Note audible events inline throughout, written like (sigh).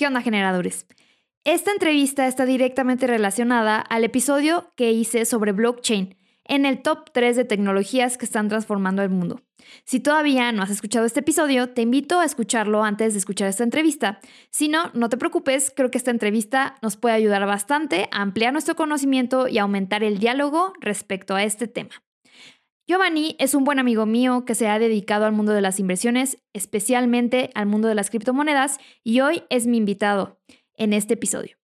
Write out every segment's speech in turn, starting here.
¿Qué onda generadores? Esta entrevista está directamente relacionada al episodio que hice sobre blockchain en el top 3 de tecnologías que están transformando el mundo. Si todavía no has escuchado este episodio, te invito a escucharlo antes de escuchar esta entrevista. Si no, no te preocupes, creo que esta entrevista nos puede ayudar bastante a ampliar nuestro conocimiento y aumentar el diálogo respecto a este tema. Giovanni es un buen amigo mío que se ha dedicado al mundo de las inversiones, especialmente al mundo de las criptomonedas, y hoy es mi invitado en este episodio.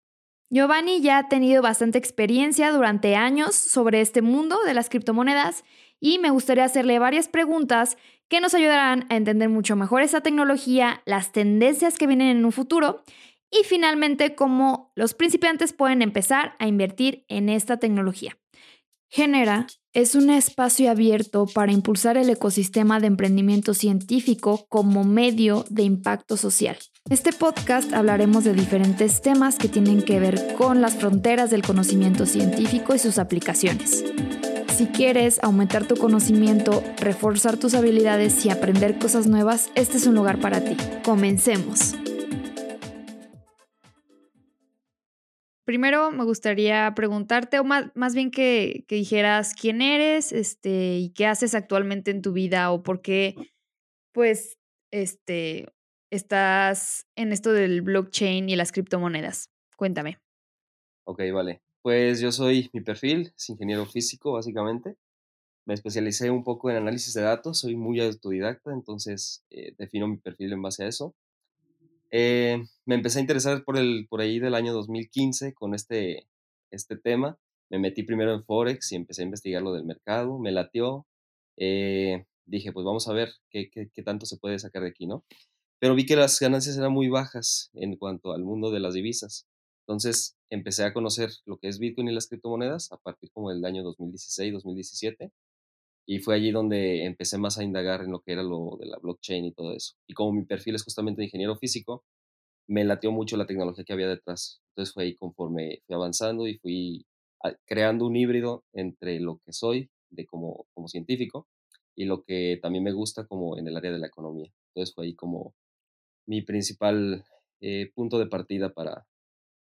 Giovanni ya ha tenido bastante experiencia durante años sobre este mundo de las criptomonedas y me gustaría hacerle varias preguntas que nos ayudarán a entender mucho mejor esa tecnología, las tendencias que vienen en un futuro y finalmente cómo los principiantes pueden empezar a invertir en esta tecnología. Genera es un espacio abierto para impulsar el ecosistema de emprendimiento científico como medio de impacto social. En este podcast hablaremos de diferentes temas que tienen que ver con las fronteras del conocimiento científico y sus aplicaciones. Si quieres aumentar tu conocimiento, reforzar tus habilidades y aprender cosas nuevas, este es un lugar para ti. Comencemos. Primero me gustaría preguntarte, o más, bien que, dijeras quién eres, este, y qué haces actualmente en tu vida, o por qué, pues, este, estás en esto del blockchain y las criptomonedas. Cuéntame. Ok, vale. Pues yo soy, mi perfil es ingeniero físico, básicamente. Me especialicé un poco en análisis de datos, soy muy autodidacta, entonces eh, defino mi perfil en base a eso. Eh, me empecé a interesar por, el, por ahí del año 2015 con este, este tema. Me metí primero en Forex y empecé a investigar lo del mercado, me latió. Eh, dije, pues vamos a ver qué, qué, qué, tanto se puede sacar de aquí, ¿no? Pero vi que las ganancias eran muy bajas en cuanto al mundo de las divisas. Entonces empecé a conocer lo que es Bitcoin y las criptomonedas a partir como del año 2016, 2017 y fue allí donde empecé más a indagar en lo que era lo de la blockchain y todo eso. Y como mi perfil es justamente de ingeniero físico, me latió mucho la tecnología que había detrás. Entonces fue ahí conforme fui avanzando y fui creando un híbrido entre lo que soy de como, como científico y lo que también me gusta como en el área de la economía. Entonces fue ahí como mi principal eh, punto de partida para,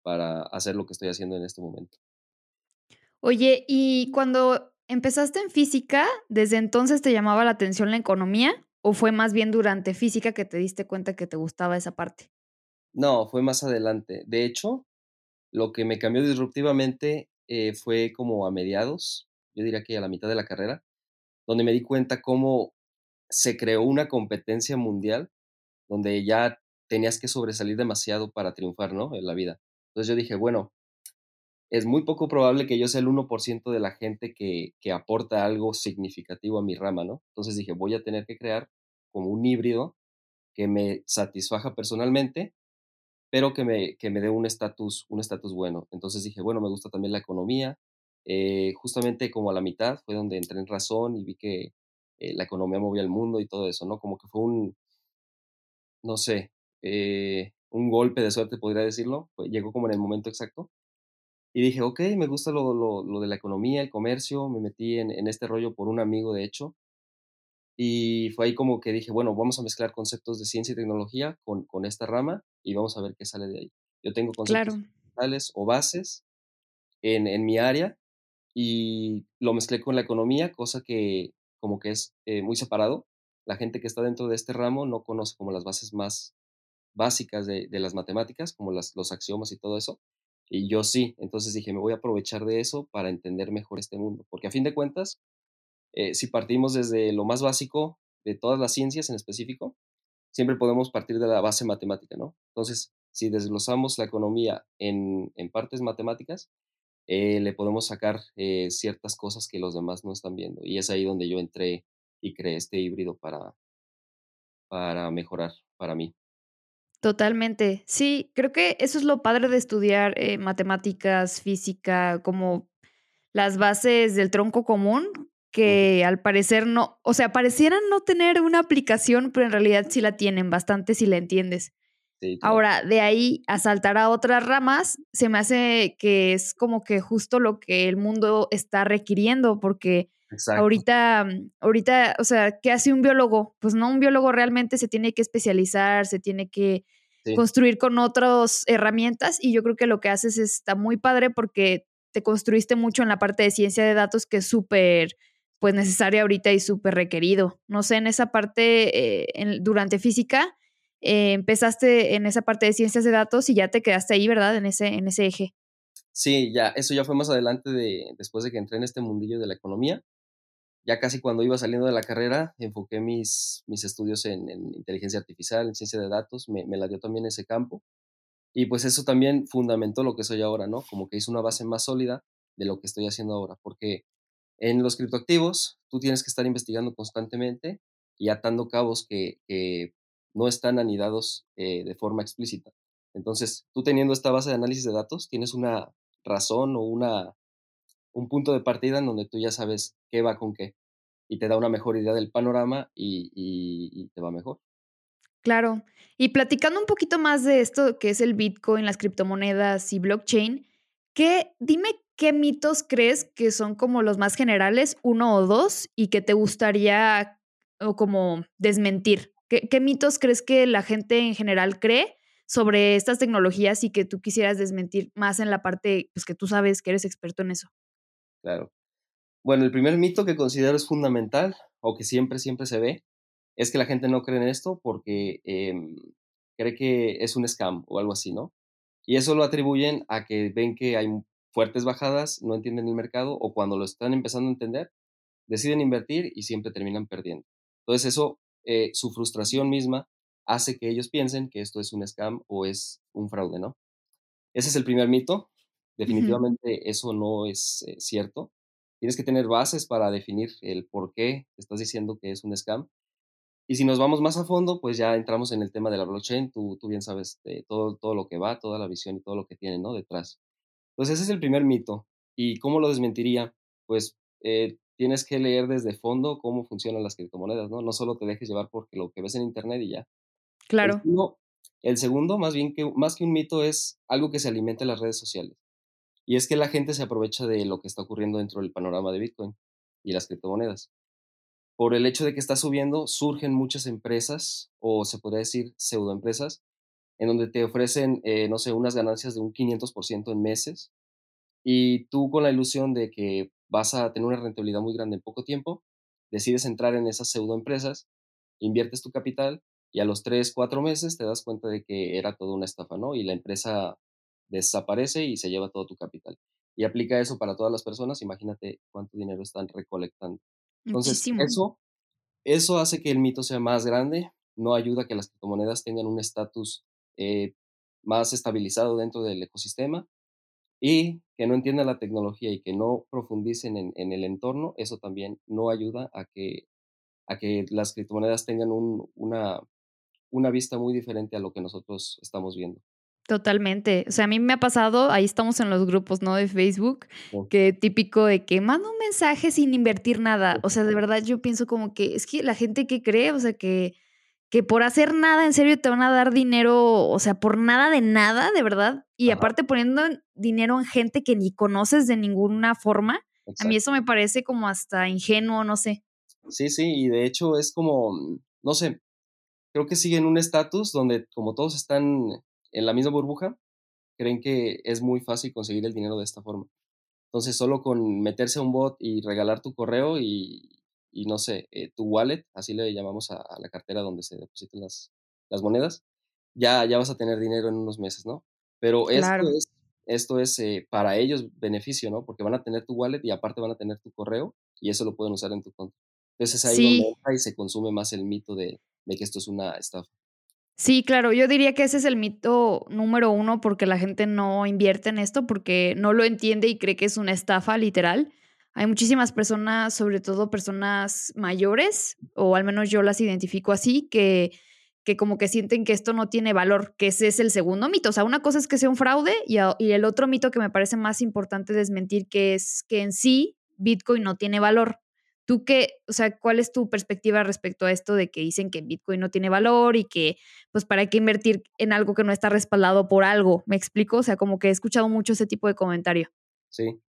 para hacer lo que estoy haciendo en este momento. Oye, y cuando ¿Empezaste en física? ¿Desde entonces te llamaba la atención la economía? ¿O fue más bien durante física que te diste cuenta que te gustaba esa parte? No, fue más adelante. De hecho, lo que me cambió disruptivamente eh, fue como a mediados, yo diría que a la mitad de la carrera, donde me di cuenta cómo se creó una competencia mundial donde ya tenías que sobresalir demasiado para triunfar, ¿no? En la vida. Entonces yo dije, bueno, es muy poco probable que yo sea el 1% de la gente que, que, aporta algo significativo a mi rama, ¿no? Entonces dije, voy a tener que crear como un híbrido que me satisfaja personalmente, pero que me, que me dé un estatus un estatus bueno. Entonces dije, bueno, me gusta también la economía. Eh, justamente como a la mitad fue donde entré en razón y vi que eh, la economía movía el mundo y todo eso, ¿no? Como que fue un, no sé, eh, un golpe de suerte, podría decirlo. llegó como en el momento exacto y dije, ok, me gusta lo, lo, lo de la economía, el comercio, me metí en, en, este rollo por un amigo, de hecho. Y fue ahí como que dije, bueno, vamos a mezclar conceptos de ciencia y tecnología con, con esta rama y vamos a ver qué sale de ahí. Yo tengo conceptos claro. o bases en, en, mi área y lo mezclé con la economía, cosa que como que es eh, muy separado. La gente que está dentro de este ramo no conoce como las bases más básicas de, de las matemáticas, como las, los axiomas y todo eso. Y yo sí, entonces dije, me voy a aprovechar de eso para entender mejor este mundo, porque a fin de cuentas, eh, si partimos desde lo más básico de todas las ciencias en específico, siempre podemos partir de la base matemática, ¿no? Entonces, si desglosamos la economía en, en partes matemáticas, eh, le podemos sacar eh, ciertas cosas que los demás no están viendo. Y es ahí donde yo entré y creé este híbrido para, para mejorar para mí. Totalmente. Sí, creo que eso es lo padre de estudiar eh, matemáticas, física, como las bases del tronco común, que al parecer no, o sea, parecieran no tener una aplicación, pero en realidad sí la tienen bastante si la entiendes. Ahora, de ahí a saltar a otras ramas, se me hace que es como que justo lo que el mundo está requiriendo, porque Ahorita, mm, ahorita, o sea, ¿qué hace un biólogo? Pues no, un biólogo realmente se tiene que especializar, se tiene que construir con otras herramientas y yo creo que lo que haces está muy padre porque te construiste mucho en la parte de ciencia de datos que es súper pues necesaria ahorita y súper requerido. No sé, en esa parte, eh, durante física, eh, empezaste en esa parte de ciencias de datos y ya te quedaste ahí, ¿verdad? En ese, en ese eje. Sí, ya, eso ya fue más adelante de, después de que entré en este mundillo de la economía. Ya casi cuando iba saliendo de la carrera, enfoqué mis, mis estudios en, inteligencia artificial, en ciencia de datos, me, me la dio también ese campo. Y pues eso también fundamentó lo que soy ahora, ¿no? Como que hizo una base más sólida de lo que estoy haciendo ahora, porque en los criptoactivos tú tienes que estar investigando constantemente y atando cabos que, no están anidados eh, de forma explícita. Entonces, tú teniendo esta base de análisis de datos, tienes una razón o una, un punto de partida en donde tú ya sabes qué va con qué y te da una mejor idea del panorama y te va mejor. Claro. Y platicando un poquito más de esto que es el Bitcoin, las criptomonedas y blockchain, ¿qué, dime qué mitos crees que son como los más generales, uno o dos, y que te gustaría o como desmentir? ¿Qué, mitos crees que la gente en general cree sobre estas tecnologías y que tú quisieras desmentir más en la parte pues, que tú sabes que eres experto en eso? Claro. Bueno, el primer mito que considero es fundamental o que siempre, siempre se ve es que la gente no cree en esto porque em, cree que es un scam o algo así, ¿no? Y eso lo atribuyen a que ven que hay fuertes bajadas, no entienden el mercado o cuando lo están empezando a entender, deciden invertir y siempre terminan perdiendo. Entonces eso, eh, su frustración misma hace que ellos piensen que esto es un scam o es un fraude, ¿no? Ese es el primer mito. Definitivamente eso no es eh, cierto. Tienes que tener bases para definir el por qué estás diciendo que es un scam y si nos vamos más a fondo, pues ya entramos en el tema de la blockchain. Tú, tú bien sabes de todo, todo lo que va, toda la visión y todo lo que tiene ¿no? detrás. Entonces ese es el primer mito. ¿Y cómo lo desmentiría? Pues eh, tienes que leer desde fondo cómo funcionan las criptomonedas, ¿no? No solo te dejes llevar porque lo que ves en internet y ya. Claro. El segundo, el segundo más bien que, más que un mito, es algo que se alimenta en las redes sociales. Y es que la gente se aprovecha de lo que está ocurriendo dentro del panorama de Bitcoin y las criptomonedas por el hecho de que está subiendo, surgen muchas empresas, o se podría decir pseudoempresas, en donde te ofrecen, eh, no sé, unas ganancias de un 500% en meses, y tú con la ilusión de que vas a tener una rentabilidad muy grande en poco tiempo, decides entrar en esas pseudoempresas, inviertes tu capital, y a los 3, 4 meses te das cuenta de que era toda una estafa, ¿no? Y la empresa desaparece y se lleva todo tu capital. Y aplica eso para todas las personas, imagínate cuánto dinero están recolectando. Entonces, eso, eso hace que el mito sea más grande, no ayuda a que las criptomonedas tengan un estatus eh, más estabilizado dentro del ecosistema y que no entiendan la tecnología y que no profundicen en, el entorno, eso también no ayuda a que, a que las criptomonedas tengan una, una vista muy diferente a lo que nosotros estamos viendo. Totalmente. O sea, a mí me ha pasado, ahí estamos en los grupos, ¿no? De Facebook, que típico de que manda un mensaje sin invertir nada. O sea, de verdad yo pienso como que es que la gente que cree, o sea, que, que por hacer nada, en serio, te van a dar dinero, o sea, por nada de nada, de verdad. Y aparte poniendo dinero en gente que ni conoces de ninguna forma. A mí eso me parece como hasta ingenuo, no sé. Sí, sí, y de hecho es como, no sé, creo que siguen un estatus donde como todos están en la misma burbuja, creen que es muy fácil conseguir el dinero de esta forma. Entonces, solo con meterse a un bot y regalar tu correo y, no sé, eh, tu wallet, así le llamamos a, la cartera donde se depositan las, las monedas, ya, ya vas a tener dinero en unos meses, ¿no? Pero esto es, esto es eh, para ellos beneficio, ¿no? Porque van a tener tu wallet y aparte van a tener tu correo y eso lo pueden usar en tu cuenta. Entonces ahí donde entra y se consume más el mito de, de que esto es una estafa. Sí, claro, yo diría que ese es el mito número uno porque la gente no invierte en esto porque no lo entiende y cree que es una estafa literal. Hay muchísimas personas, sobre todo personas mayores, o al menos yo las identifico así, que, que como que sienten que esto no tiene valor, que ese es el segundo mito. O sea, una cosa es que sea un fraude y, y el otro mito que me parece más importante desmentir que es que en sí Bitcoin no tiene valor. ¿Tú qué, o sea, cuál es tu perspectiva respecto a esto de que dicen que Bitcoin no tiene valor y que, pues, para qué invertir en algo que no está respaldado por algo? ¿Me explico? O sea, como que he escuchado mucho ese tipo de comentario. Sí.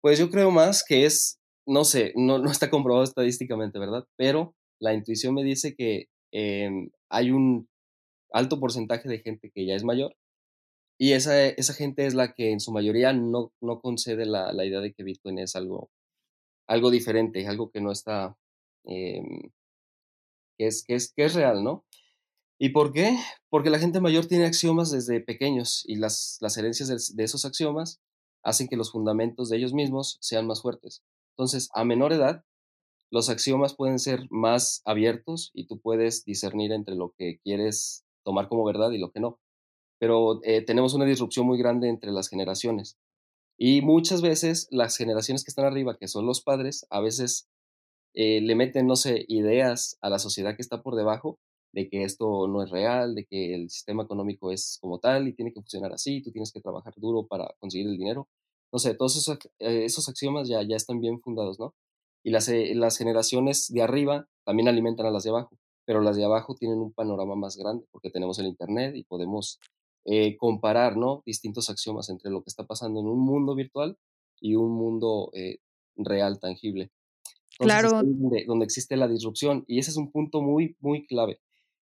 Pues yo creo más que es, no sé, no, no está comprobado estadísticamente, ¿verdad? Pero la intuición me dice que em, hay un alto porcentaje de gente que ya es mayor y esa, esa gente es la que en su mayoría no, no concede la, la idea de que Bitcoin es algo, algo diferente, algo que no está, em, que, es, que, es, que es real, ¿no? ¿Y por qué? Porque la gente mayor tiene axiomas desde pequeños y las, las herencias de, esos axiomas hacen que los fundamentos de ellos mismos sean más fuertes. Entonces, a menor edad, los axiomas pueden ser más abiertos y tú puedes discernir entre lo que quieres tomar como verdad y lo que no. Pero eh, tenemos una disrupción muy grande entre las generaciones. Y muchas veces las generaciones que están arriba, que son los padres, a veces eh, le meten, no sé, ideas a la sociedad que está por debajo de que esto no es real, de que el sistema económico es como tal y tiene que funcionar así, tú tienes que trabajar duro para conseguir el dinero. No sé, todos esos, eh, esos axiomas ya, ya están bien fundados, ¿no? Y las, eh, las generaciones de arriba también alimentan a las de abajo, pero las de abajo tienen un panorama más grande porque tenemos el Internet y podemos eh, comparar, ¿no? Distintos axiomas entre lo que está pasando en un mundo virtual y un mundo real, tangible. claro. donde, donde existe la disrupción y ese es un punto muy, muy clave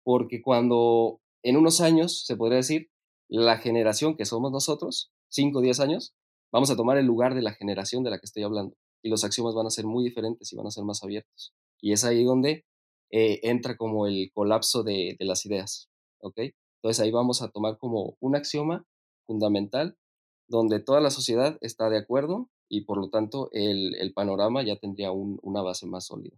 porque cuando en unos años, se podría decir, la generación que somos nosotros, 5 o 10 años, vamos a tomar el lugar de la generación de la que estoy hablando. Y los axiomas van a ser muy diferentes y van a ser más abiertos. Y es ahí donde eh, entra como el colapso de, las ideas. ¿ok? Entonces ahí vamos a tomar como un axioma fundamental donde toda la sociedad está de acuerdo y por lo tanto el, panorama ya tendría una base más sólida.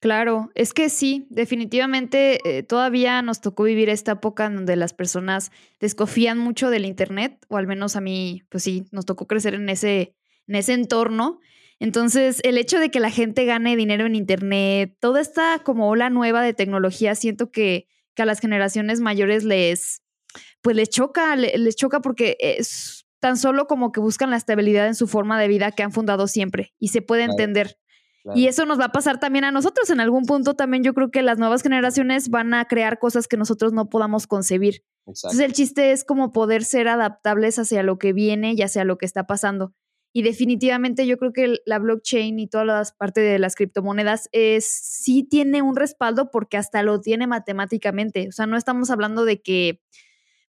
Claro, es que sí, definitivamente eh, todavía nos tocó vivir esta época en donde las personas desconfían mucho del Internet, o al menos a mí, pues sí, nos tocó crecer en ese, en ese entorno. Entonces, el hecho de que la gente gane dinero en Internet, toda esta como ola nueva de tecnología, siento que, que a las generaciones mayores les, pues les choca, les, choca porque es tan solo como que buscan la estabilidad en su forma de vida que han fundado siempre y se puede entender. Y eso nos va a pasar también a nosotros. En algún punto también yo creo que las nuevas generaciones van a crear cosas que nosotros no podamos concebir. Entonces el chiste es como poder ser adaptables hacia lo que viene y hacia lo que está pasando. Y definitivamente yo creo que la blockchain y todas las partes de las criptomonedas es, sí tiene un respaldo porque hasta lo tiene matemáticamente. O sea, no estamos hablando de que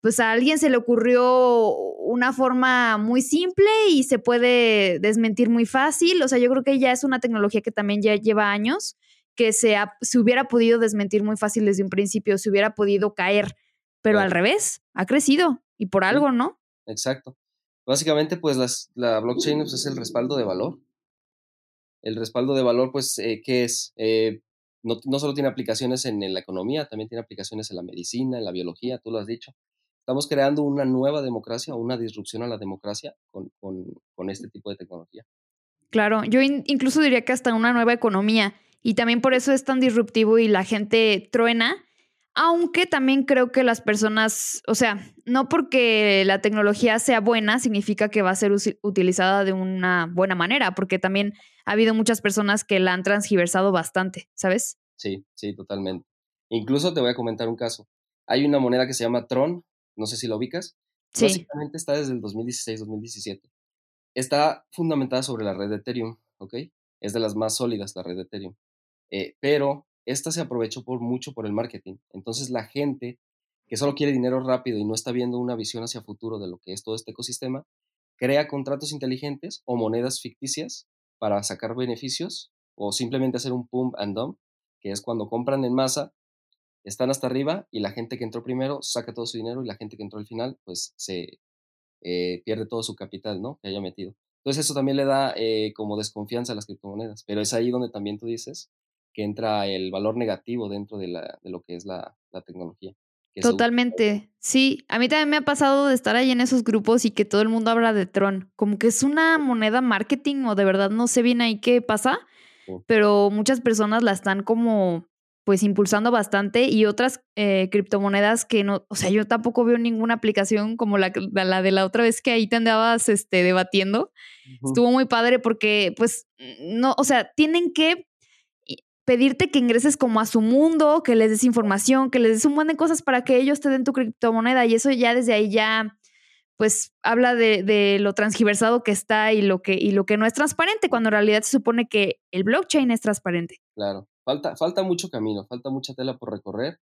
pues a alguien se le ocurrió una forma muy simple y se puede desmentir muy fácil. O sea, yo creo que ya es una tecnología que también ya lleva años, que se, se hubiera podido desmentir muy fácil desde un principio, se hubiera podido caer, pero al revés, ha crecido y por algo, ¿no? Exacto. Básicamente, pues la blockchain es el respaldo de valor. El respaldo de valor, pues, eh, ¿qué es? Eh, no, solo tiene aplicaciones en, la economía, también tiene aplicaciones en la medicina, en la biología, tú lo has dicho. Estamos creando una nueva democracia, una disrupción a la democracia con, este tipo de tecnología. Claro, yo incluso diría que hasta una nueva economía y también por eso es tan disruptivo y la gente truena, aunque también creo que las personas, o sea, no porque la tecnología sea buena significa que va a ser utilizada de una buena manera, porque también ha habido muchas personas que la han transgiversado bastante, ¿sabes? Sí, sí, totalmente. Incluso te voy a comentar un caso. Hay una moneda que se llama Tron, no sé si lo ubicas. Sí. Básicamente está desde el 2016-2017. Está fundamentada sobre la red de Ethereum, ¿ok? Es de las más sólidas la red de Ethereum. Eh, pero esta se aprovechó por mucho por el marketing. Entonces la gente que solo quiere dinero rápido y no está viendo una visión hacia futuro de lo que es todo este ecosistema, crea contratos inteligentes o monedas ficticias para sacar beneficios o simplemente hacer un pump and dump, que es cuando compran en masa están hasta arriba y la gente que entró primero saca todo su dinero y la gente que entró al final pues se eh, pierde todo su capital, ¿no? Que haya metido. Entonces eso también le da eh, como desconfianza a las criptomonedas, pero es ahí donde también tú dices que entra el valor negativo dentro de, la, de lo que es la, la tecnología. Totalmente, sí. A mí también me ha pasado de estar ahí en esos grupos y que todo el mundo habla de Tron, como que es una moneda marketing o de verdad no sé bien ahí qué pasa, pero muchas personas la están como pues impulsando bastante y otras eh, criptomonedas que no, o sea, yo tampoco veo ninguna aplicación como la, la de la otra vez que ahí te andabas este, debatiendo. Estuvo muy padre porque, pues, no, o sea, tienen que pedirte que ingreses como a su mundo, que les des información, que les des un montón de cosas para que ellos te den tu criptomoneda y eso ya desde ahí ya pues habla de, de, lo transgiversado que está y lo que, y lo que no es transparente, cuando en realidad se supone que el blockchain es transparente. Claro falta, falta mucho camino, falta mucha tela por recorrer,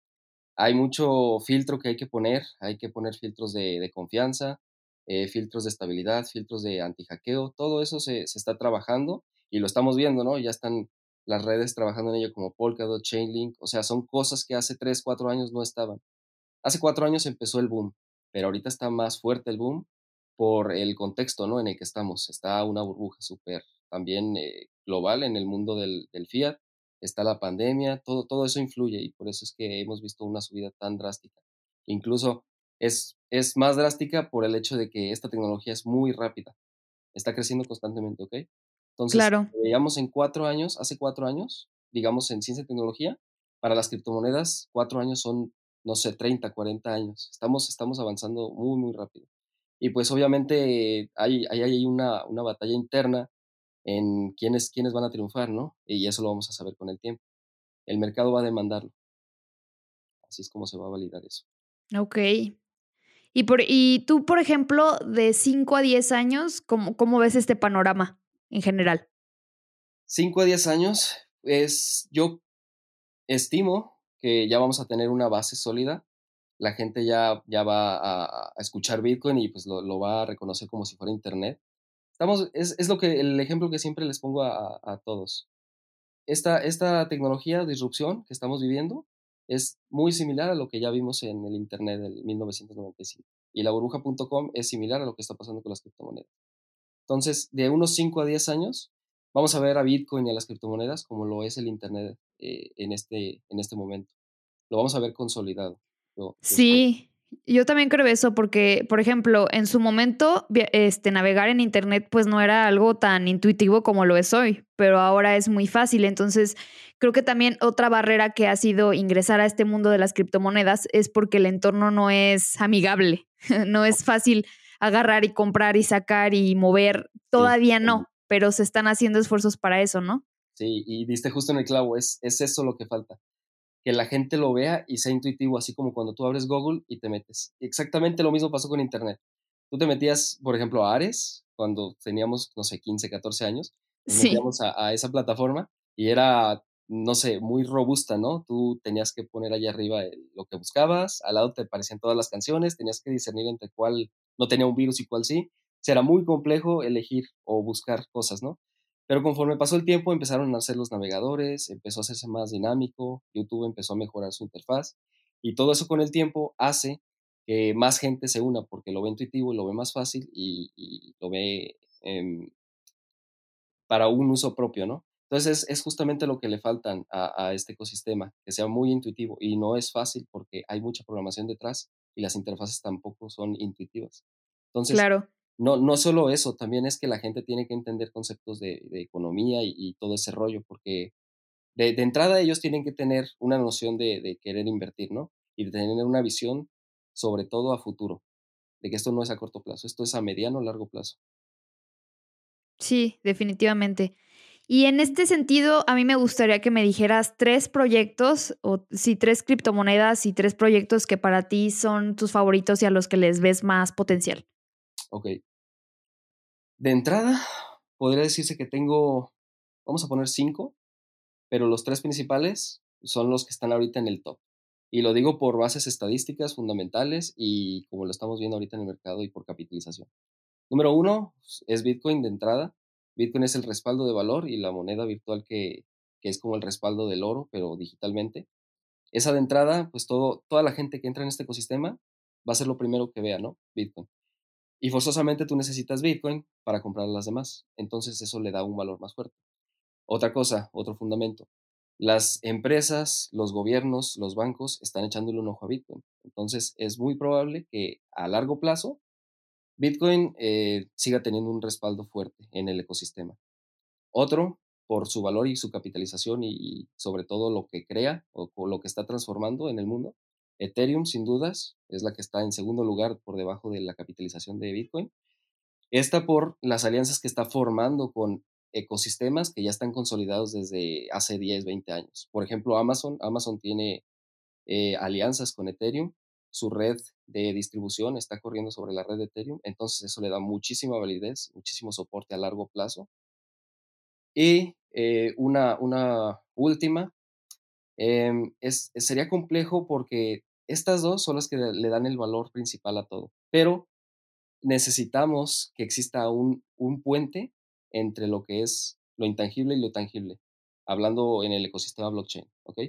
hay mucho filtro que hay que poner, hay que poner filtros de, confianza, eh, filtros de estabilidad, filtros de anti-hackeo, todo eso se, se, está trabajando y lo estamos viendo, ¿no? Ya están las redes trabajando en ello como Polkadot, Chainlink, o sea, son cosas que hace 3, 4 años no estaban. Hace 4 años empezó el boom, pero ahorita está más fuerte el boom por el contexto, ¿no? En el que estamos. Está una burbuja súper también eh, global en el mundo del, del fiat está la pandemia, todo, todo eso influye y por eso es que hemos visto una subida tan drástica. Incluso es, es más drástica por el hecho de que esta tecnología es muy rápida, está creciendo constantemente, ¿ok? Entonces, claro. veíamos en cuatro años, hace cuatro años, digamos en ciencia y tecnología, para las criptomonedas, cuatro años son, no sé, 30, 40 años. Estamos, estamos avanzando muy, muy rápido. Y pues obviamente hay, hay, hay una, una batalla interna en quiénes, quiénes van a triunfar, ¿no? Y eso lo vamos a saber con el tiempo. El mercado va a demandarlo. Así es como se va a validar eso. Ok. Y, por, y tú, por ejemplo, de 5 a 10 años, ¿cómo, ¿cómo ves este panorama en general? 5 a 10 años, es, yo estimo que ya vamos a tener una base sólida. La gente ya, ya va a, escuchar Bitcoin y pues lo, lo, va a reconocer como si fuera Internet es, lo que, el ejemplo que siempre les pongo a, todos. Esta, esta tecnología, disrupción que estamos viviendo, es muy similar a lo que ya vimos en el Internet del 1995. Y la burbuja.com es similar a lo que está pasando con las criptomonedas. Entonces, de unos 5 a 10 años, vamos a ver a Bitcoin y a las criptomonedas como lo es el Internet eh, en, este, en este momento. Lo vamos a ver consolidado. sí, yo también creo eso porque, por ejemplo, en su momento, este, navegar en Internet pues no era algo tan intuitivo como lo es hoy, pero ahora es muy fácil. Entonces, creo que también otra barrera que ha sido ingresar a este mundo de las criptomonedas es porque el entorno no es amigable, (laughs) no es fácil agarrar y comprar y sacar y mover. Todavía no, pero se están haciendo esfuerzos para eso, ¿no? Sí, y diste justo en el clavo, es, es eso lo que falta que la gente lo vea y sea intuitivo, así como cuando tú abres Google y te metes. Exactamente lo mismo pasó con Internet. Tú te metías, por ejemplo, a Ares, cuando teníamos, no sé, 15, 14 años, nos metíamos a, a, esa plataforma y era, no sé, muy robusta, ¿no? Tú tenías que poner allá arriba lo que buscabas, al lado te aparecían todas las canciones, tenías que discernir entre cuál no tenía un virus y cuál sí. Era muy complejo elegir o buscar cosas, ¿no? Pero conforme pasó el tiempo empezaron a hacer los navegadores, empezó a hacerse más dinámico, YouTube empezó a mejorar su interfaz y todo eso con el tiempo hace que más gente se una porque lo ve intuitivo, lo ve más fácil y, lo ve para un uso propio, ¿no? Entonces es, justamente lo que le faltan a, este ecosistema, que sea muy intuitivo y no es fácil porque hay mucha programación detrás y las interfaces tampoco son intuitivas. Entonces, claro no, no solo eso, también es que la gente tiene que entender conceptos de, economía y, todo ese rollo, porque de, entrada ellos tienen que tener una noción de, querer invertir, ¿no? Y de tener una visión, sobre todo a futuro, de que esto no es a corto plazo, esto es a mediano o largo plazo. Sí, definitivamente. Y en este sentido, a mí me gustaría que me dijeras tres proyectos, o sí, tres criptomonedas y tres proyectos que para ti son tus favoritos y a los que les ves más potencial. Ok, de entrada, podría decirse que tengo, vamos a poner cinco, pero los tres principales son los que están ahorita en el top. Y lo digo por bases estadísticas fundamentales y como lo estamos viendo ahorita en el mercado y por capitalización. Número uno es Bitcoin de entrada. Bitcoin es el respaldo de valor y la moneda virtual que, es como el respaldo del oro, pero digitalmente. Esa de entrada, pues toda la gente que entra en este ecosistema va a ser lo primero que vea, ¿no? Bitcoin. Y forzosamente tú necesitas Bitcoin para comprar las demás. Entonces eso le da un valor más fuerte. Otra cosa, otro fundamento. Las empresas, los gobiernos, los bancos están echándole un ojo a Bitcoin. Entonces es muy probable que a largo plazo Bitcoin eh, siga teniendo un respaldo fuerte en el ecosistema. Otro, por su valor y su capitalización y, sobre todo lo que crea o, lo que está transformando en el mundo, Ethereum, sin dudas, es la que está en segundo lugar por debajo de la capitalización de Bitcoin. Esta por las alianzas que está formando con ecosistemas que ya están consolidados desde hace 10, 20 años. Por ejemplo, Amazon. Amazon tiene eh, alianzas con Ethereum. Su red de distribución está corriendo sobre la red de Ethereum. Entonces eso le da muchísima validez, muchísimo soporte a largo plazo. Y eh, una, una última Em, es, sería complejo porque estas dos son las que le dan el valor principal a todo. Pero necesitamos que exista un, un puente entre lo que es lo intangible y lo tangible, hablando en el ecosistema blockchain, ¿ok?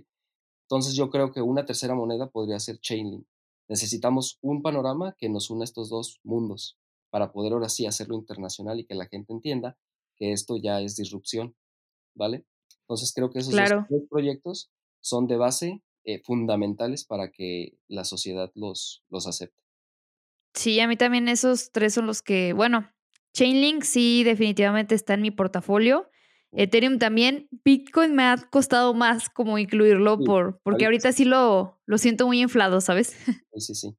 Entonces yo creo que una tercera moneda podría ser Chainlink. Necesitamos un panorama que nos una estos dos mundos para poder ahora sí hacerlo internacional y que la gente entienda que esto ya es disrupción, ¿vale? Entonces creo que esos dos, proyectos son de base eh, fundamentales para que la sociedad los, los acepte. Sí, a mí también esos tres son los que, bueno, Chainlink sí definitivamente está en mi portafolio. Ethereum también. Bitcoin me ha costado más como incluirlo por, porque ahorita sí lo, lo siento muy inflado, ¿sabes? (laughs) Sí, sí, sí.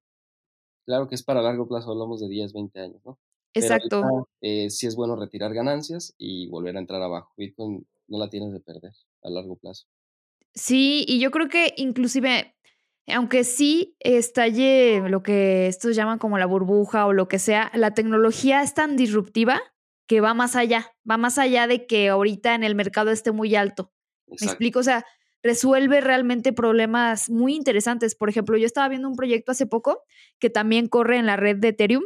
Claro que es para largo plazo, hablamos de 10, 20 años, ¿no? Exacto. eh, sí es bueno retirar ganancias y volver a entrar abajo. Bitcoin no la tienes de perder a largo plazo. Sí, y yo creo que inclusive aunque sí estalle lo que estos llaman como la burbuja o lo que sea, la tecnología es tan disruptiva que va más allá, va más allá de que ahorita en el mercado esté muy alto. ¿Me explico? O sea, resuelve realmente problemas muy interesantes. Por ejemplo, yo estaba viendo un proyecto hace poco que también corre en la red de Ethereum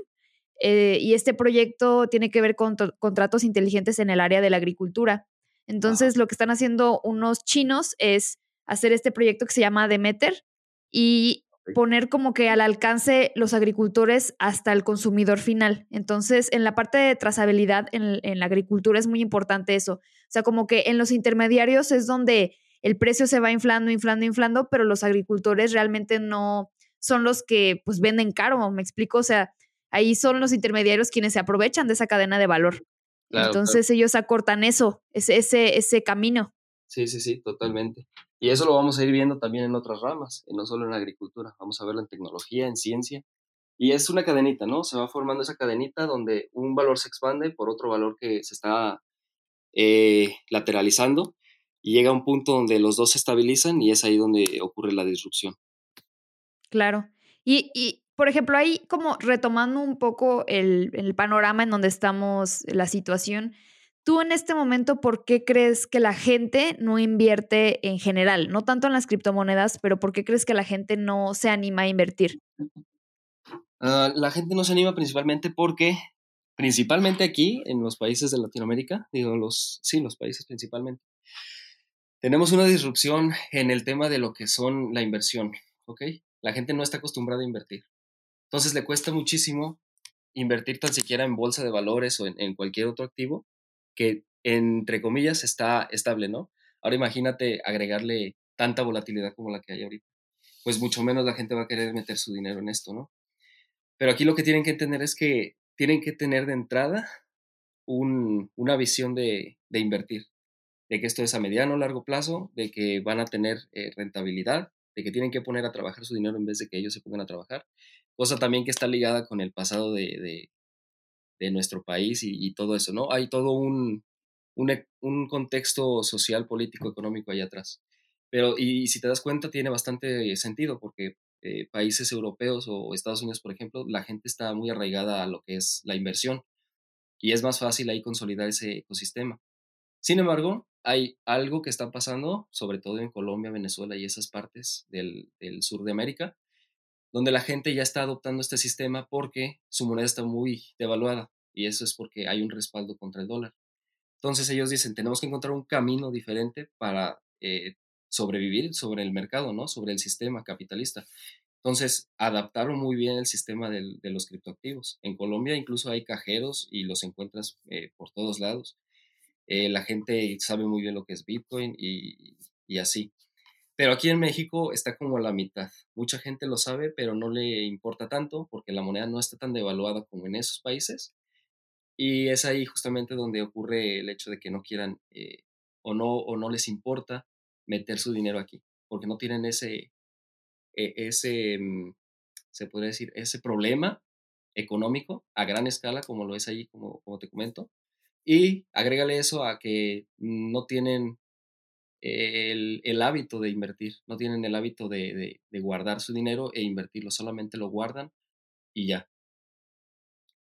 eh, y este proyecto tiene que ver con contratos inteligentes en el área de la agricultura. Entonces, lo que están haciendo unos chinos es hacer este proyecto que se llama Demeter, y poner como que al alcance los agricultores hasta el consumidor final. Entonces, en la parte de trazabilidad en, la agricultura es muy importante eso. O sea, como que en los intermediarios es donde el precio se va inflando, inflando, inflando, pero los agricultores realmente no son los que pues venden caro, me explico, o sea, ahí son los intermediarios quienes se aprovechan de esa cadena de valor. Entonces ellos acortan eso, ese, ese, ese camino. Sí, sí, sí, totalmente. Y eso lo vamos a ir viendo también en otras ramas, no solo en agricultura, vamos a verlo en tecnología, en ciencia. Y es una cadenita, ¿no? Se va formando esa cadenita donde un valor se expande por otro valor que se está eh, lateralizando y llega a un punto donde los dos se estabilizan y es ahí donde ocurre la disrupción. Claro. Y, y por ejemplo, ahí como retomando un poco el, el panorama en donde estamos, la situación, Tú en este momento, ¿por qué crees que la gente no invierte en general? No tanto en las criptomonedas, pero ¿por qué crees que la gente no se anima a invertir? Ah, la gente no se anima principalmente porque, principalmente aquí, en los países de Latinoamérica, digo, los, sí, los países principalmente, tenemos una disrupción en el tema de lo que son la inversión, ¿ok? La gente no está acostumbrada a invertir. Entonces le cuesta muchísimo invertir tan siquiera en bolsa de valores o en cualquier otro activo que entre comillas está estable, ¿no? Ahora imagínate agregarle tanta volatilidad como la que hay ahorita. Pues mucho menos la gente va a querer meter su dinero en esto, ¿no? Pero aquí lo que tienen que entender es que tienen que tener de entrada una visión de, invertir, de que esto es a mediano o largo plazo, de que van a tener eh, rentabilidad, de que tienen que poner a trabajar su dinero en vez de que ellos se pongan a trabajar, cosa también que está ligada con el pasado de, de nuestro país y, todo eso, ¿no? Hay todo un, un, contexto social, político, económico ahí atrás. Pero, y, si te das cuenta, tiene bastante sentido porque eh, países europeos o Estados Unidos, por ejemplo, la gente está muy arraigada a lo que es la inversión y es más fácil ahí consolidar ese ecosistema. Sin embargo, hay algo que está pasando, sobre todo en Colombia, Venezuela y esas partes del sur de América, donde la gente ya está adoptando este sistema porque su moneda está muy devaluada y eso es porque hay un respaldo contra el dólar. Entonces ellos dicen, tenemos que encontrar un camino diferente para eh, sobrevivir sobre el mercado, ¿no? Sobre el sistema capitalista. Entonces, adaptaron muy bien el sistema de los criptoactivos. En Colombia incluso hay cajeros y los encuentras eh, por todos lados. Eh, la gente sabe muy bien lo que es Bitcoin y, y así. Pero aquí en México está como la mitad. Mucha gente lo sabe, pero no le importa tanto porque la moneda no está tan devaluada como en esos países. Y es ahí justamente donde ocurre el hecho de que no quieran eh, o, no, o no les importa meter su dinero aquí, porque no tienen ese, e, ese mm, se podría decir, ese problema económico a gran escala como lo es ahí, como, como te comento. Y agrégale eso a que no tienen el, hábito de invertir, no tienen el hábito de, guardar su dinero e invertirlo, solamente lo guardan y ya.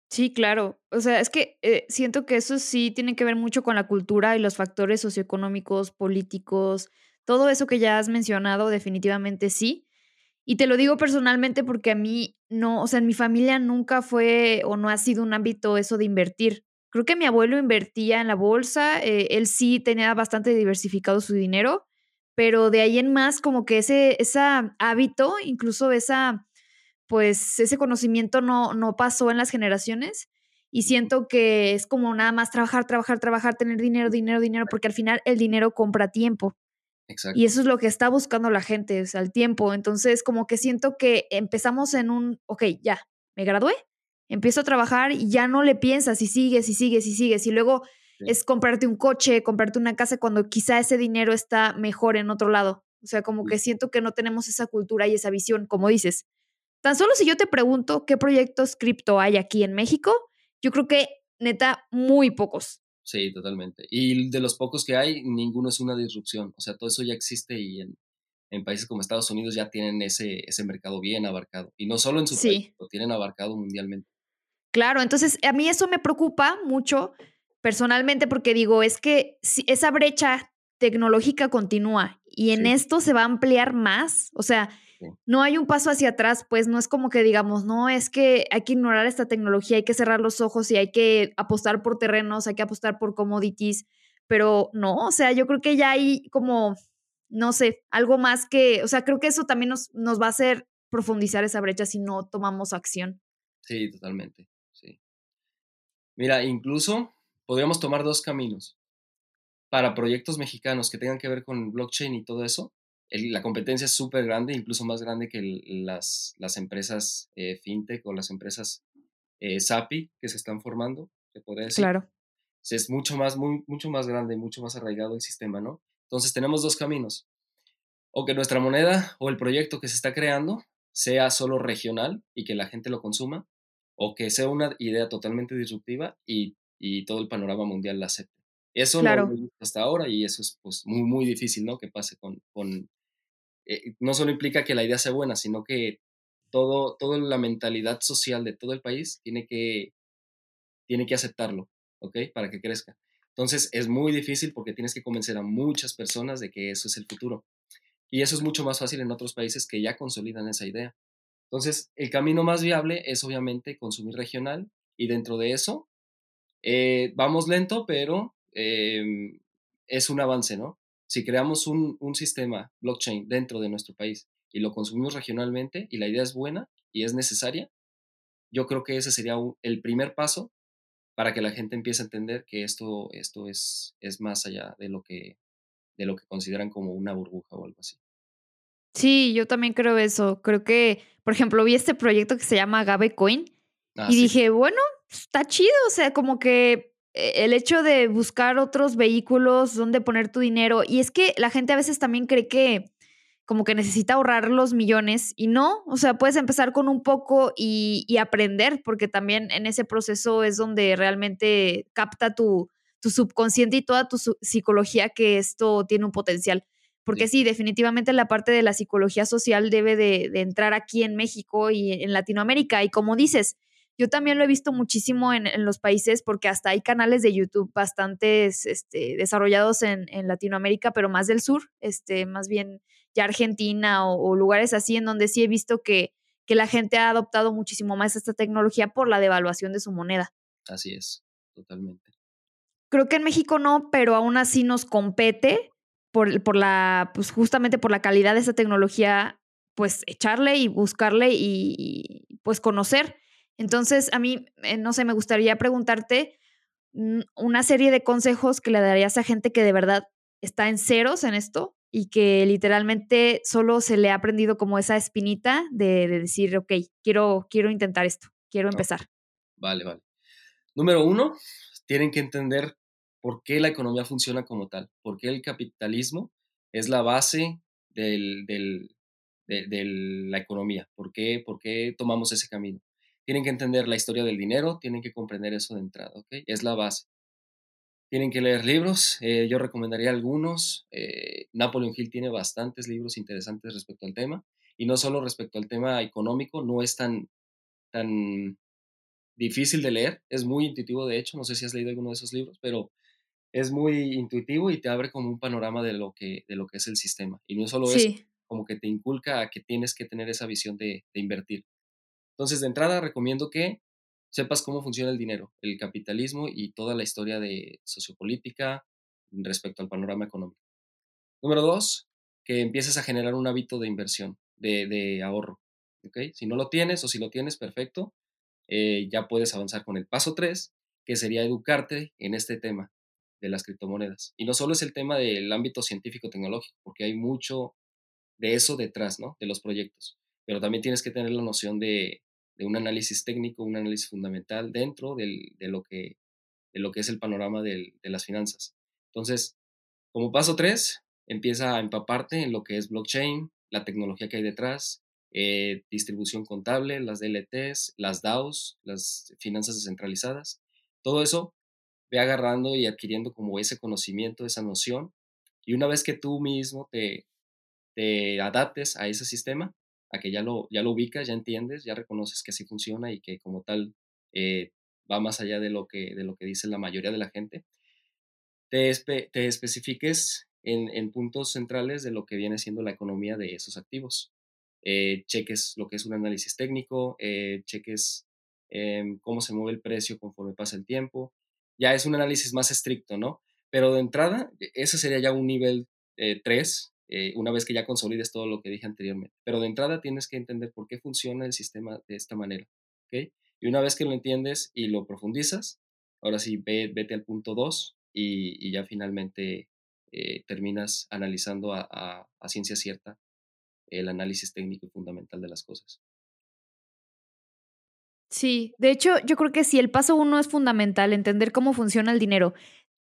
Sí, claro. O sea, es que eh, siento que eso sí tiene que ver mucho con la cultura y los factores socioeconómicos, políticos, todo eso que ya has mencionado, definitivamente sí. Y te lo digo personalmente porque a mí no, o sea, en mi familia nunca fue o no ha sido un ámbito eso de invertir. Creo que mi abuelo invertía en la bolsa, eh, él sí tenía bastante diversificado su dinero, pero de ahí en más como que ese, ese hábito, incluso esa, pues ese conocimiento no, no pasó en las generaciones y siento que es como nada más trabajar, trabajar, trabajar, tener dinero, dinero, dinero, porque al final el dinero compra tiempo. Y eso es lo que está buscando la gente, o sea, el tiempo. Entonces, como que siento que empezamos en un, ok, ya, me gradué, empiezo a trabajar y ya no le piensas y sigues y sigues y sigues. Y luego es comprarte un coche, comprarte una casa cuando quizá ese dinero está mejor en otro lado. O sea, como que siento que no tenemos esa cultura y esa visión, como dices. Tan solo si yo te pregunto qué proyectos cripto hay aquí en México, yo creo que neta, muy pocos. Sí, totalmente. Y de los pocos que hay, ninguno es una disrupción. O sea, todo eso ya existe y en, en países como Estados Unidos ya tienen ese, ese mercado bien abarcado. Y no solo en su país, lo tienen abarcado mundialmente. Claro, entonces a mí eso me preocupa mucho personalmente porque digo, es que si esa brecha tecnológica continúa y en esto se va a ampliar más, o sea, no hay un paso hacia atrás, pues no es como que digamos, no, es que hay que ignorar esta tecnología, hay que cerrar los ojos y hay que apostar por terrenos, hay que apostar por commodities, pero no, o sea, yo creo que ya hay como, no sé, algo más que, o sea, creo que eso también nos, nos va a hacer profundizar esa brecha si no tomamos acción. Sí, totalmente. Mira, incluso podríamos tomar dos caminos para proyectos mexicanos que tengan que ver con blockchain y todo eso la competencia es súper grande, incluso más grande que las, las empresas eh, fintech o las empresas eh, SAPI que se están formando, se podría decir. Claro. Es mucho más, muy, mucho más grande, mucho más arraigado el sistema, ¿no? Entonces tenemos dos caminos. O que nuestra moneda o el proyecto que se está creando sea solo regional y que la gente lo consuma, o que sea una idea totalmente disruptiva y, y todo el panorama mundial la acepte. Eso no lo hasta ahora y eso es pues muy, muy difícil, ¿no? Que pase con, con eh, no solo implica que la idea sea buena, sino que todo, toda la mentalidad social de todo el país tiene que, tiene que aceptarlo, ¿ok? Para que crezca. Entonces es muy difícil porque tienes que convencer a muchas personas de que eso es el futuro. Y eso es mucho más fácil en otros países que ya consolidan esa idea. Entonces, el camino más viable es obviamente consumir regional y dentro de eso eh, vamos lento, pero em, es un avance, ¿no? si creamos un, sistema blockchain dentro de nuestro país y lo consumimos regionalmente y la idea es buena y es necesaria, yo creo que ese sería el primer paso para que la gente empiece a entender que esto, esto es, es más allá de lo, que, de lo que consideran como una burbuja o algo así. Sí, yo también creo eso. Creo que, por ejemplo, vi este proyecto que se llama Gabecoin ah, y dije, bueno, está chido, o sea, como que e-, el hecho de buscar otros vehículos donde poner tu dinero. Y es que la gente a veces también cree que como que necesita ahorrar los millones y no, o sea, puedes empezar con un poco y, aprender, porque también en ese proceso es donde realmente capta tu, tu subconsciente y toda tu psicología que esto tiene un potencial. Porque sí, definitivamente la parte de la psicología social debe de, de entrar aquí en México y en Latinoamérica. Y como dices, yo también lo he visto muchísimo en, los países porque hasta hay canales de YouTube bastante este, desarrollados en, Latinoamérica, pero más del sur, este, más bien ya Argentina o, lugares así en donde sí he visto que, que la gente ha adoptado muchísimo más esta tecnología por la devaluación de su moneda. Así es, totalmente. Creo que en México no, pero aún así nos compete por, por la, pues justamente por la calidad de esa tecnología, pues echarle y buscarle y pues conocer. Entonces, a mí, eh, no sé, me gustaría preguntarte mm, una serie de consejos que le darías a gente que de verdad está en ceros en esto y que literalmente solo se le ha aprendido como esa espinita de, decir, ok, quiero, quiero intentar esto, quiero empezar. Vale, vale. Número uno, tienen que entender por qué la economía funciona como tal, por qué el capitalismo es la base de, la economía, por qué, por qué tomamos ese camino tienen que entender la historia del dinero, tienen que comprender eso de entrada, ¿ok? Es la base. Tienen que leer libros, eh, yo recomendaría algunos. Eh, Napoleon Hill tiene bastantes libros interesantes respecto al tema, y no solo respecto al tema económico, no es tan, tan difícil de leer, es muy intuitivo de hecho, no sé si has leído alguno de esos libros, pero es muy intuitivo y te abre como un panorama de lo que, de lo que es el sistema. Y no solo eso, como que te inculca a que tienes que tener esa visión de, de invertir. Entonces, de entrada, recomiendo que sepas cómo funciona el dinero, el capitalismo y toda la historia de sociopolítica respecto al panorama económico. Número dos, que empieces a generar un hábito de inversión, de, ahorro. ¿okay? Si no lo tienes o si lo tienes, perfecto. Eh, ya puedes avanzar con el paso tres, que sería educarte en este tema de las criptomonedas. Y no solo es el tema del ámbito científico-tecnológico, porque hay mucho de eso detrás, ¿no? De los proyectos. Pero también tienes que tener la noción de, un análisis técnico, un análisis fundamental dentro de, lo que, de lo que es el panorama de las finanzas. Entonces, como paso tres, empieza a empaparte en lo que es blockchain, la tecnología que hay detrás, eh, distribución contable, las DLTs, las DAOs, las finanzas descentralizadas. Todo eso ve agarrando y adquiriendo como ese conocimiento, esa noción. Y una vez que tú mismo te, te adaptes a ese sistema, a que ya lo, ya lo ubicas, ya entiendes, ya reconoces que así funciona y que como tal eh, va más allá de lo, que, de lo que dice la mayoría de la gente, te, te especifiques en, puntos centrales de lo que viene siendo la economía de esos activos. Eh, cheques lo que es un análisis técnico, eh, cheques em, cómo se mueve el precio conforme pasa el tiempo. Ya es un análisis más estricto, ¿no? Pero de entrada, e, ese sería ya un nivel 3, eh, una vez que ya consolides todo lo que dije anteriormente. Pero de entrada tienes que entender por qué funciona el sistema de esta manera, ¿ok? Y una vez que lo entiendes y lo profundizas, ahora sí, vete al punto 2 y, y, ya finalmente eh, terminas analizando a, ciencia cierta el análisis técnico y fundamental de las cosas. Sí, de hecho yo creo que sí, el paso uno es fundamental, entender cómo funciona el dinero.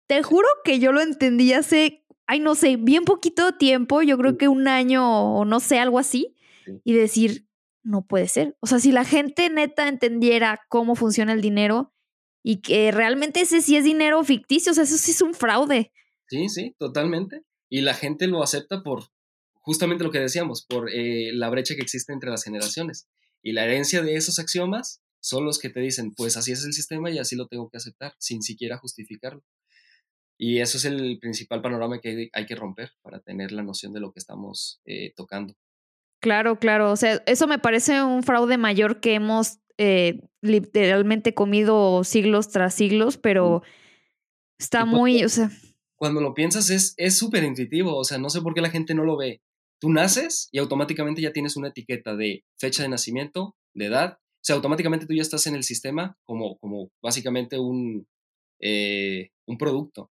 Te juro que yo lo entendí hace, ay no sé, bien poquito tiempo, yo creo que un año o no sé, algo así, y decir, no puede ser. O sea, si la gente neta entendiera cómo funciona el dinero y que realmente ese sí es dinero ficticio, o sea, eso sí es un fraude. Sí, sí, totalmente. Y la gente lo acepta por justamente lo que decíamos, por eh, la brecha que existe entre las generaciones. Y la herencia de esos axiomas son los que te dicen, pues así es el sistema y así lo tengo que aceptar, sin siquiera justificarlo. Y eso es el principal panorama que hay que romper para tener la noción de lo que estamos eh, tocando. Claro, claro. O sea, eso me parece un fraude mayor que hemos eh, literalmente comido siglos tras siglos, pero está muy, o sea, cuando lo piensas es súper intuitivo, o sea, no sé por qué la gente no lo ve. Tú naces y automáticamente ya tienes una etiqueta de fecha de nacimiento, de edad, o sea, automáticamente tú ya estás en el sistema como, como básicamente un, eh, un producto.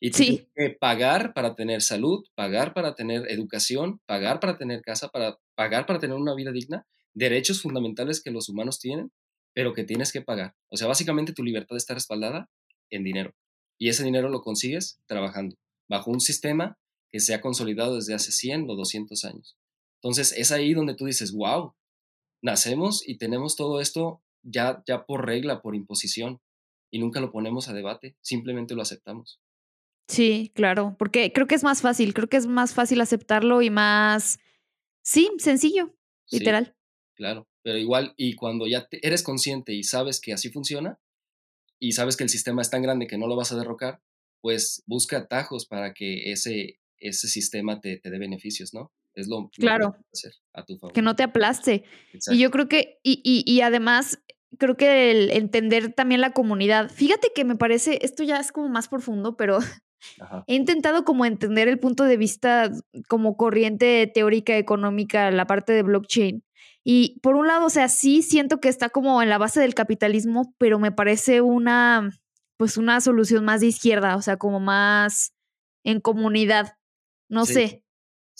Y tienes que pagar para tener salud, pagar para tener educación, pagar para tener casa, para pagar para tener una vida digna, derechos fundamentales que los humanos tienen, pero que tienes que pagar. O sea, básicamente tu libertad está respaldada en dinero. Y ese dinero lo consigues trabajando bajo un sistema que se ha consolidado desde hace 100 o 200 años. Entonces es ahí donde tú dices, wow, nacemos y tenemos todo esto ya, ya por regla, por imposición, y nunca lo ponemos a debate, simplemente lo aceptamos. Sí, claro, porque creo que es más fácil, creo que es más fácil aceptarlo y más, sí, sencillo, literal. claro, pero igual, y cuando ya eres consciente y sabes que así funciona, y sabes que el sistema es tan grande que no lo vas a derrocar, pues busca atajos para que ese, ese sistema te, te dé beneficios, ¿no? Es lo, claro. que hacer a tu favor. Que no te aplaste. Y yo creo que, y, y, y además, creo que el entender también la comunidad. Fíjate que me parece, esto ya es como más profundo, pero he intentado como entender el punto de vista como corriente teórica económica, la parte de blockchain. Y por un lado, o sea, sí siento que está como en la base del capitalismo, pero me parece una, pues una solución más de izquierda, o sea, como más en comunidad, no sé,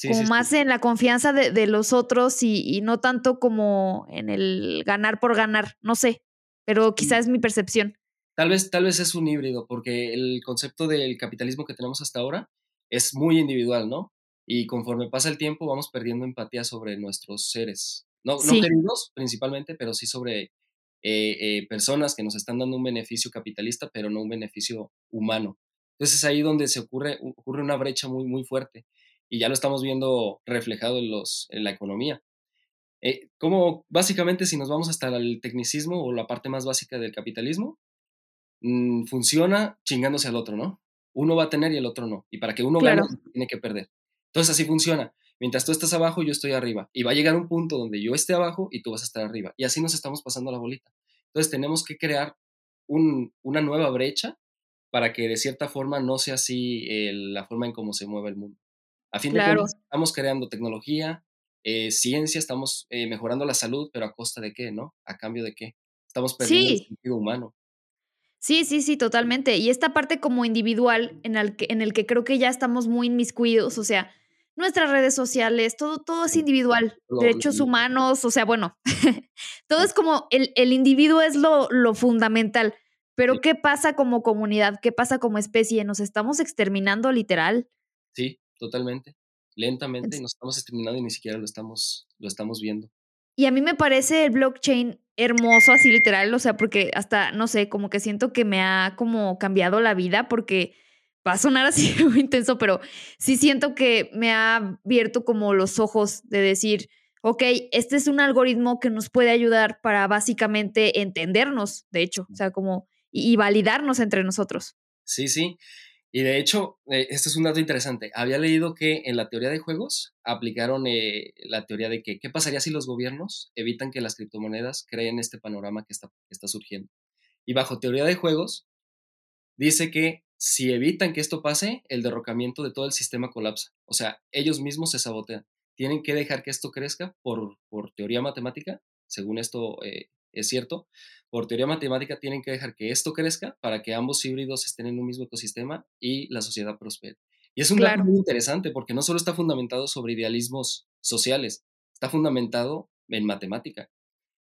como más en la confianza de, los otros y, no tanto como en el ganar por ganar, no sé, pero quizás es mi percepción. Tal vez, tal vez es un híbrido, porque el concepto del capitalismo que tenemos hasta ahora es muy individual, ¿no? Y conforme pasa el tiempo vamos perdiendo empatía sobre nuestros seres. No, queridos principalmente, pero sí sobre eh, eh, personas que nos están dando un beneficio capitalista, pero no un beneficio humano. Entonces es ahí donde se ocurre, ocurre una brecha muy, muy fuerte y ya lo estamos viendo reflejado en, los, en la economía. Eh, como básicamente si nos vamos hasta el tecnicismo o la parte más básica del capitalismo, mm, funciona chingándose al otro, ¿no? Uno va a tener y el otro no. Y para que uno gane, tiene que perder. Entonces así funciona. Mientras tú estás abajo, yo estoy arriba. Y va a llegar un punto donde yo esté abajo y tú vas a estar arriba. Y así nos estamos pasando la bolita. Entonces tenemos que crear una nueva brecha para que de cierta forma no sea así eh, la forma en cómo se mueve el mundo. A fin de cuentas, estamos creando tecnología, eh, ciencia, estamos eh, mejorando la salud, pero a costa de qué, ¿no? A cambio de qué. Estamos perdiendo el sentido humano. Sí, sí, sí, totalmente. Y esta parte como individual en el que, en el que creo que ya estamos muy inmiscuidos, o sea, nuestras redes sociales, todo, todo es individual, derechos humanos, o sea, bueno, (laughs) todo es como el, el individuo es lo, lo fundamental. Pero ¿qué pasa como comunidad? ¿Qué pasa como especie? ¿Nos estamos exterminando literal? Sí, totalmente. Lentamente nos estamos exterminando y ni siquiera lo estamos, lo estamos viendo. Y a mí me parece el blockchain hermoso, así literal, o sea, porque hasta, no sé, como que siento que me ha como cambiado la vida porque va a sonar así (laughs) muy intenso, pero sí siento que me ha abierto como los ojos de decir, ok, este es un algoritmo que nos puede ayudar para básicamente entendernos, de hecho, o sea, como y, validarnos entre nosotros. Sí, sí. Y de hecho, eh, este es un dato interesante. Había leído que en la teoría de juegos aplicaron eh, la teoría de que qué pasaría si los gobiernos evitan que las criptomonedas creen este panorama que está, que está surgiendo. Y bajo teoría de juegos, dice que si evitan que esto pase, el derrocamiento de todo el sistema colapsa. O sea, ellos mismos se sabotean. Tienen que dejar que esto crezca por, por teoría matemática, según esto eh, es cierto, por teoría matemática tienen que dejar que esto crezca para que ambos híbridos estén en un mismo ecosistema y la sociedad prospere. Y es un dato muy interesante porque no solo está fundamentado sobre idealismos sociales, está fundamentado en matemática.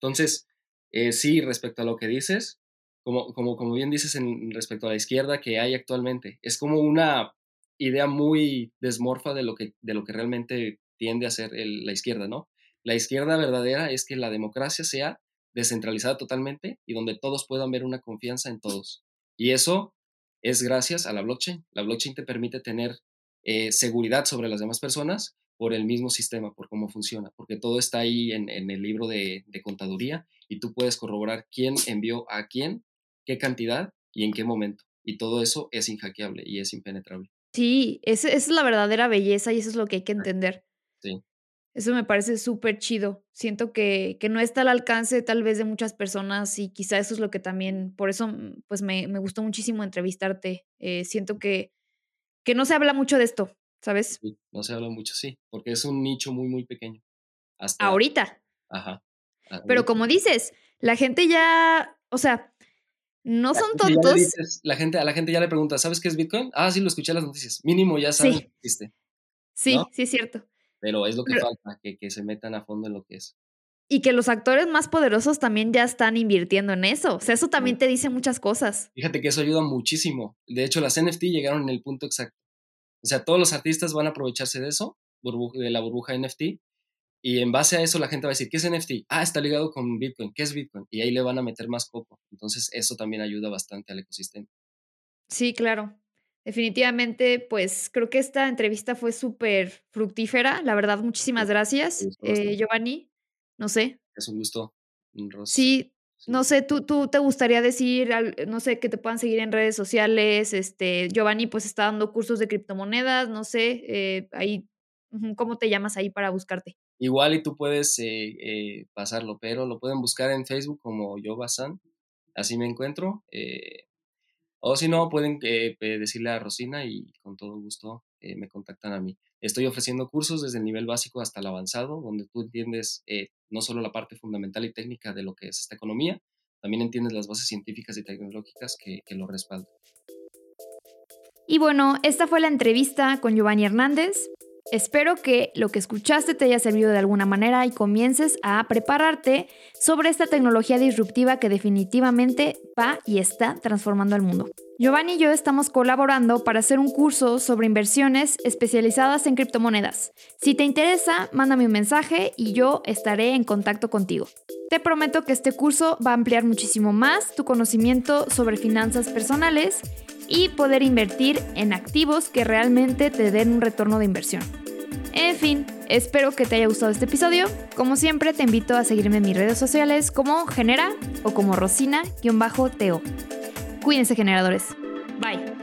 Entonces, eh, sí, respecto a lo que dices, como, como, como bien dices en, respecto a la izquierda que hay actualmente, es como una idea muy desmorfa de lo que, de lo que realmente tiende a ser la izquierda, ¿no? La izquierda verdadera es que la democracia sea descentralizada totalmente y donde todos puedan ver una confianza en todos. Y eso es gracias a la blockchain. La blockchain te permite tener eh, seguridad sobre las demás personas por el mismo sistema, por cómo funciona, porque todo está ahí en, el libro de, contaduría y tú puedes corroborar quién envió a quién, qué cantidad y en qué momento. Y todo eso es inhackeable y es impenetrable. Sí, esa es la verdadera belleza y eso es lo que hay que entender. Eso me parece súper chido. Siento que, que, no está al alcance tal vez de muchas personas y quizá eso es lo que también, por eso mm, pues me, me gustó muchísimo entrevistarte. Eh, siento que, que no se habla mucho de esto, ¿sabes? Sí, no se habla mucho, sí, porque es un nicho muy, muy pequeño. Hasta, ahorita. Ajá. Pero como dices, la gente ya, o sea, no son tontos. la gente, a la gente ya le pregunta, ¿sabes qué es Bitcoin? Ah, sí, lo escuché en las noticias. Mínimo ya sabes sí. que existe. Sí, sí, es cierto. Pero es lo que falta, que, que se metan a fondo en lo que es. Y que los actores más poderosos también ya están invirtiendo en eso. O sea, eso también te dice muchas cosas. Fíjate que eso ayuda muchísimo. De hecho, las NFT llegaron en el punto exacto. O sea, todos los artistas van a aprovecharse de eso, de la burbuja NFT, y en base a eso la gente va a decir, ¿qué es NFT? Ah, está ligado con Bitcoin. ¿Qué es Bitcoin? Y ahí le van a meter más coco. Entonces, eso también ayuda bastante al ecosistema. Sí, claro. Definitivamente, pues creo que esta entrevista fue súper fructífera. La verdad, muchísimas gracias, eh, Giovanni. No sé. Es un gusto, Sí, no sé, ¿tú, tú te gustaría decir, no sé, que te puedan seguir en redes sociales. Este, Giovanni, pues está dando cursos de criptomonedas, no sé, eh, ahí, ¿cómo te llamas ahí para buscarte? Igual y tú puedes eh, pasarlo, pero lo pueden buscar en Facebook como Yo así me encuentro. O si no, pueden eh, decirle a Rosina y con todo gusto eh, me contactan a mí. Estoy ofreciendo cursos desde el nivel básico hasta el avanzado, donde tú entiendes eh, no solo la parte fundamental y técnica de lo que es esta economía, también entiendes las bases científicas y tecnológicas que, que lo respaldan. Y bueno, esta fue la entrevista con Giovanni Hernández. Espero que lo que escuchaste te haya servido de alguna manera y comiences a prepararte sobre esta tecnología disruptiva que definitivamente va y está transformando el mundo. Giovanni y yo estamos colaborando para hacer un curso sobre inversiones especializadas en criptomonedas. Si te interesa, mándame un mensaje y yo estaré en contacto contigo. Te prometo que este curso va a ampliar muchísimo más tu conocimiento sobre finanzas personales y poder invertir en activos que realmente te den un retorno de inversión. En fin, espero que te haya gustado este episodio. Como siempre, te invito a seguirme en mis redes sociales como Genera o como Rosina-Teo. Cuídense generadores. Bye.